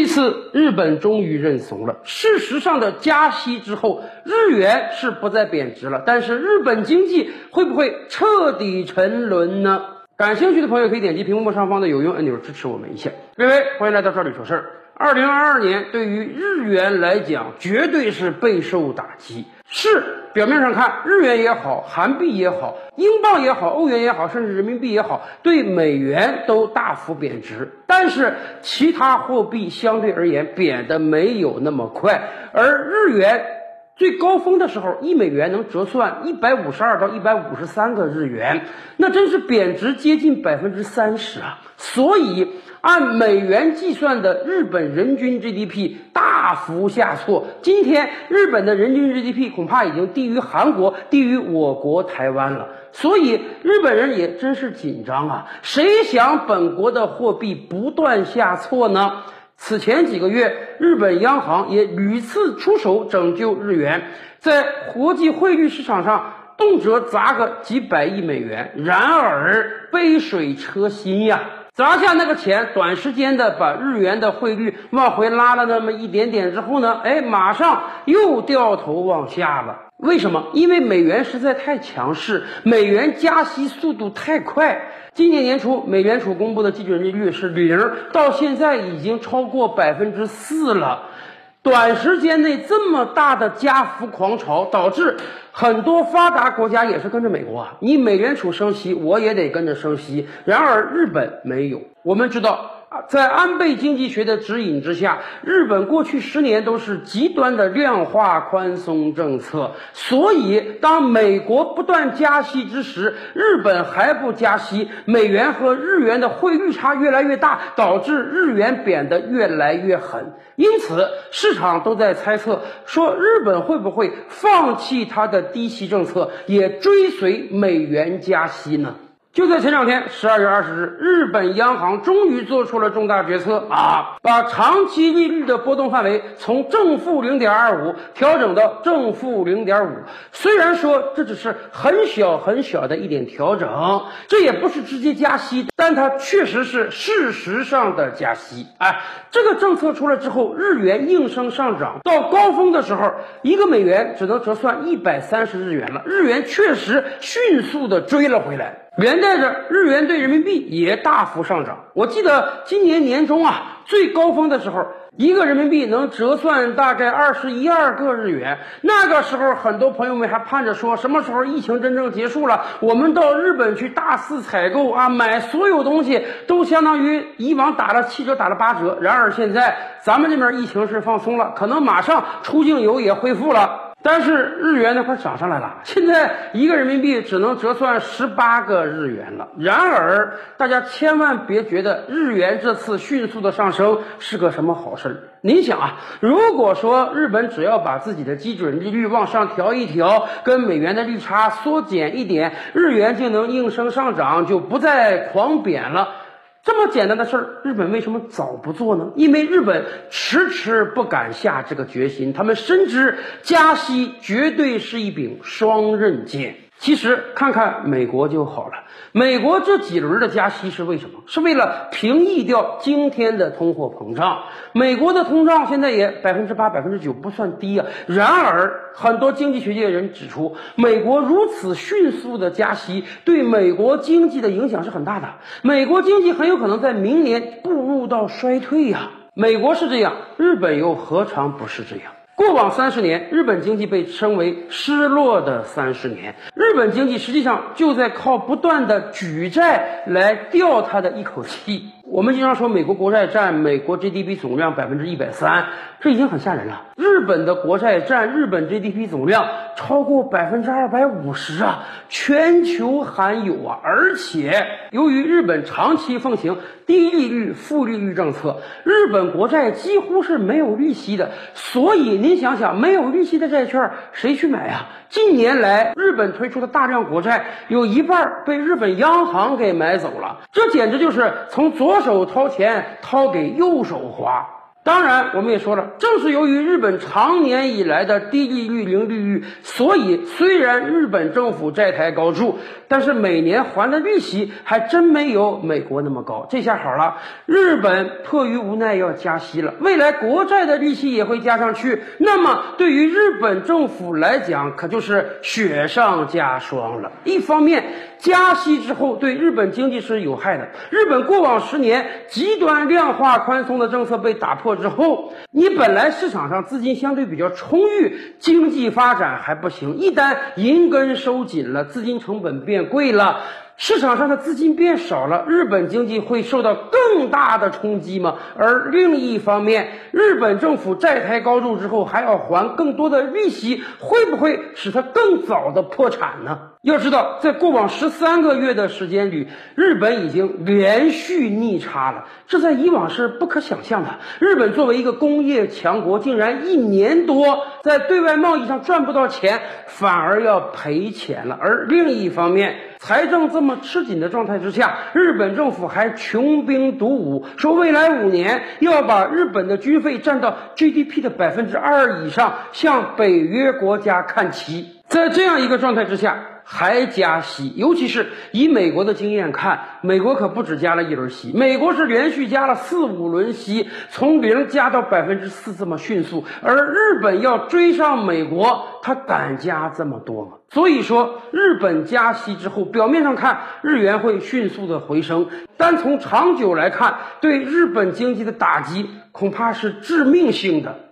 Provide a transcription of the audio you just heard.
一次，日本终于认怂了。事实上的加息之后，日元是不再贬值了，但是日本经济会不会彻底沉沦呢？感兴趣的朋友可以点击屏幕上方的有用按钮支持我们一下。各位，欢迎来到这里说事儿。二零二二年对于日元来讲，绝对是备受打击。是表面上看，日元也好，韩币也好，英镑也好，欧元也好，甚至人民币也好，对美元都大幅贬值。但是其他货币相对而言贬的没有那么快，而日元最高峰的时候，一美元能折算一百五十二到一百五十三个日元，那真是贬值接近百分之三十啊！所以。按美元计算的日本人均 GDP 大幅下挫，今天日本的人均 GDP 恐怕已经低于韩国，低于我国台湾了。所以日本人也真是紧张啊！谁想本国的货币不断下挫呢？此前几个月，日本央行也屡次出手拯救日元，在国际汇率市场上动辄砸个几百亿美元。然而杯水车薪呀！砸下那个钱，短时间的把日元的汇率往回拉了那么一点点之后呢，哎，马上又掉头往下了。为什么？因为美元实在太强势，美元加息速度太快。今年年初，美联储公布的基准利率是零，到现在已经超过百分之四了。短时间内这么大的加幅狂潮，导致很多发达国家也是跟着美国啊。你美联储升息，我也得跟着升息。然而日本没有。我们知道。在安倍经济学的指引之下，日本过去十年都是极端的量化宽松政策。所以，当美国不断加息之时，日本还不加息，美元和日元的汇率差越来越大，导致日元贬得越来越狠。因此，市场都在猜测说，日本会不会放弃它的低息政策，也追随美元加息呢？就在前两天，十二月二十日，日本央行终于做出了重大决策啊，把长期利率的波动范围从正负零点二五调整到正负零点五。虽然说这只是很小很小的一点调整，这也不是直接加息，但它确实是事实上的加息。哎，这个政策出来之后，日元应声上涨，到高峰的时候，一个美元只能折算一百三十日元了，日元确实迅速的追了回来。连带着日元对人民币也大幅上涨。我记得今年年中啊，最高峰的时候，一个人民币能折算大概二十一二个日元。那个时候，很多朋友们还盼着说，什么时候疫情真正结束了，我们到日本去大肆采购啊，买所有东西都相当于以往打了七折，打了八折。然而现在，咱们这边疫情是放松了，可能马上出境游也恢复了。但是日元那块涨上来了，现在一个人民币只能折算十八个日元了。然而，大家千万别觉得日元这次迅速的上升是个什么好事儿。您想啊，如果说日本只要把自己的基准利率往上调一调，跟美元的利差缩减一点，日元就能应声上涨，就不再狂贬了。这么简单的事儿，日本为什么早不做呢？因为日本迟迟不敢下这个决心，他们深知加息绝对是一柄双刃剑。其实看看美国就好了，美国这几轮的加息是为什么？是为了平抑掉今天的通货膨胀。美国的通胀现在也百分之八、百分之九，不算低啊。然而，很多经济学界人指出，美国如此迅速的加息，对美国经济的影响是很大的。美国经济很有可能在明年步入到衰退呀。美国是这样，日本又何尝不是这样？过往三十年，日本经济被称为失落的三十年。日本经济实际上就在靠不断的举债来吊他的一口气。我们经常说，美国国债占美国 GDP 总量百分之一百三，这已经很吓人了。日本的国债占日本 GDP 总量超过百分之二百五十啊，全球罕有啊！而且，由于日本长期奉行低利率、负利率政策，日本国债几乎是没有利息的。所以，您想想，没有利息的债券谁去买啊？近年来，日本推出的大量国债有一半被日本央行给买走了，这简直就是从左左手掏钱掏给右手花。当然，我们也说了，正是由于日本长年以来的低利率、零利率，所以虽然日本政府债台高筑，但是每年还的利息还真没有美国那么高。这下好了，日本迫于无奈要加息了，未来国债的利息也会加上去。那么对于日本政府来讲，可就是雪上加霜了。一方面，加息之后对日本经济是有害的。日本过往十年极端量化宽松的政策被打破。之后，你本来市场上资金相对比较充裕，经济发展还不行。一旦银根收紧了，资金成本变贵了，市场上的资金变少了，日本经济会受到更大的冲击吗？而另一方面，日本政府债台高筑之后，还要还更多的利息，会不会使它更早的破产呢？要知道，在过往十三个月的时间里，日本已经连续逆差了，这在以往是不可想象的。日本作为一个工业强国，竟然一年多在对外贸易上赚不到钱，反而要赔钱了。而另一方面，财政这么吃紧的状态之下，日本政府还穷兵黩武，说未来五年要把日本的军费占到 GDP 的百分之二以上，向北约国家看齐。在这样一个状态之下，还加息，尤其是以美国的经验看，美国可不止加了一轮息，美国是连续加了四五轮息，从零加到百分之四这么迅速。而日本要追上美国，它敢加这么多吗？所以说，日本加息之后，表面上看日元会迅速的回升，但从长久来看，对日本经济的打击恐怕是致命性的。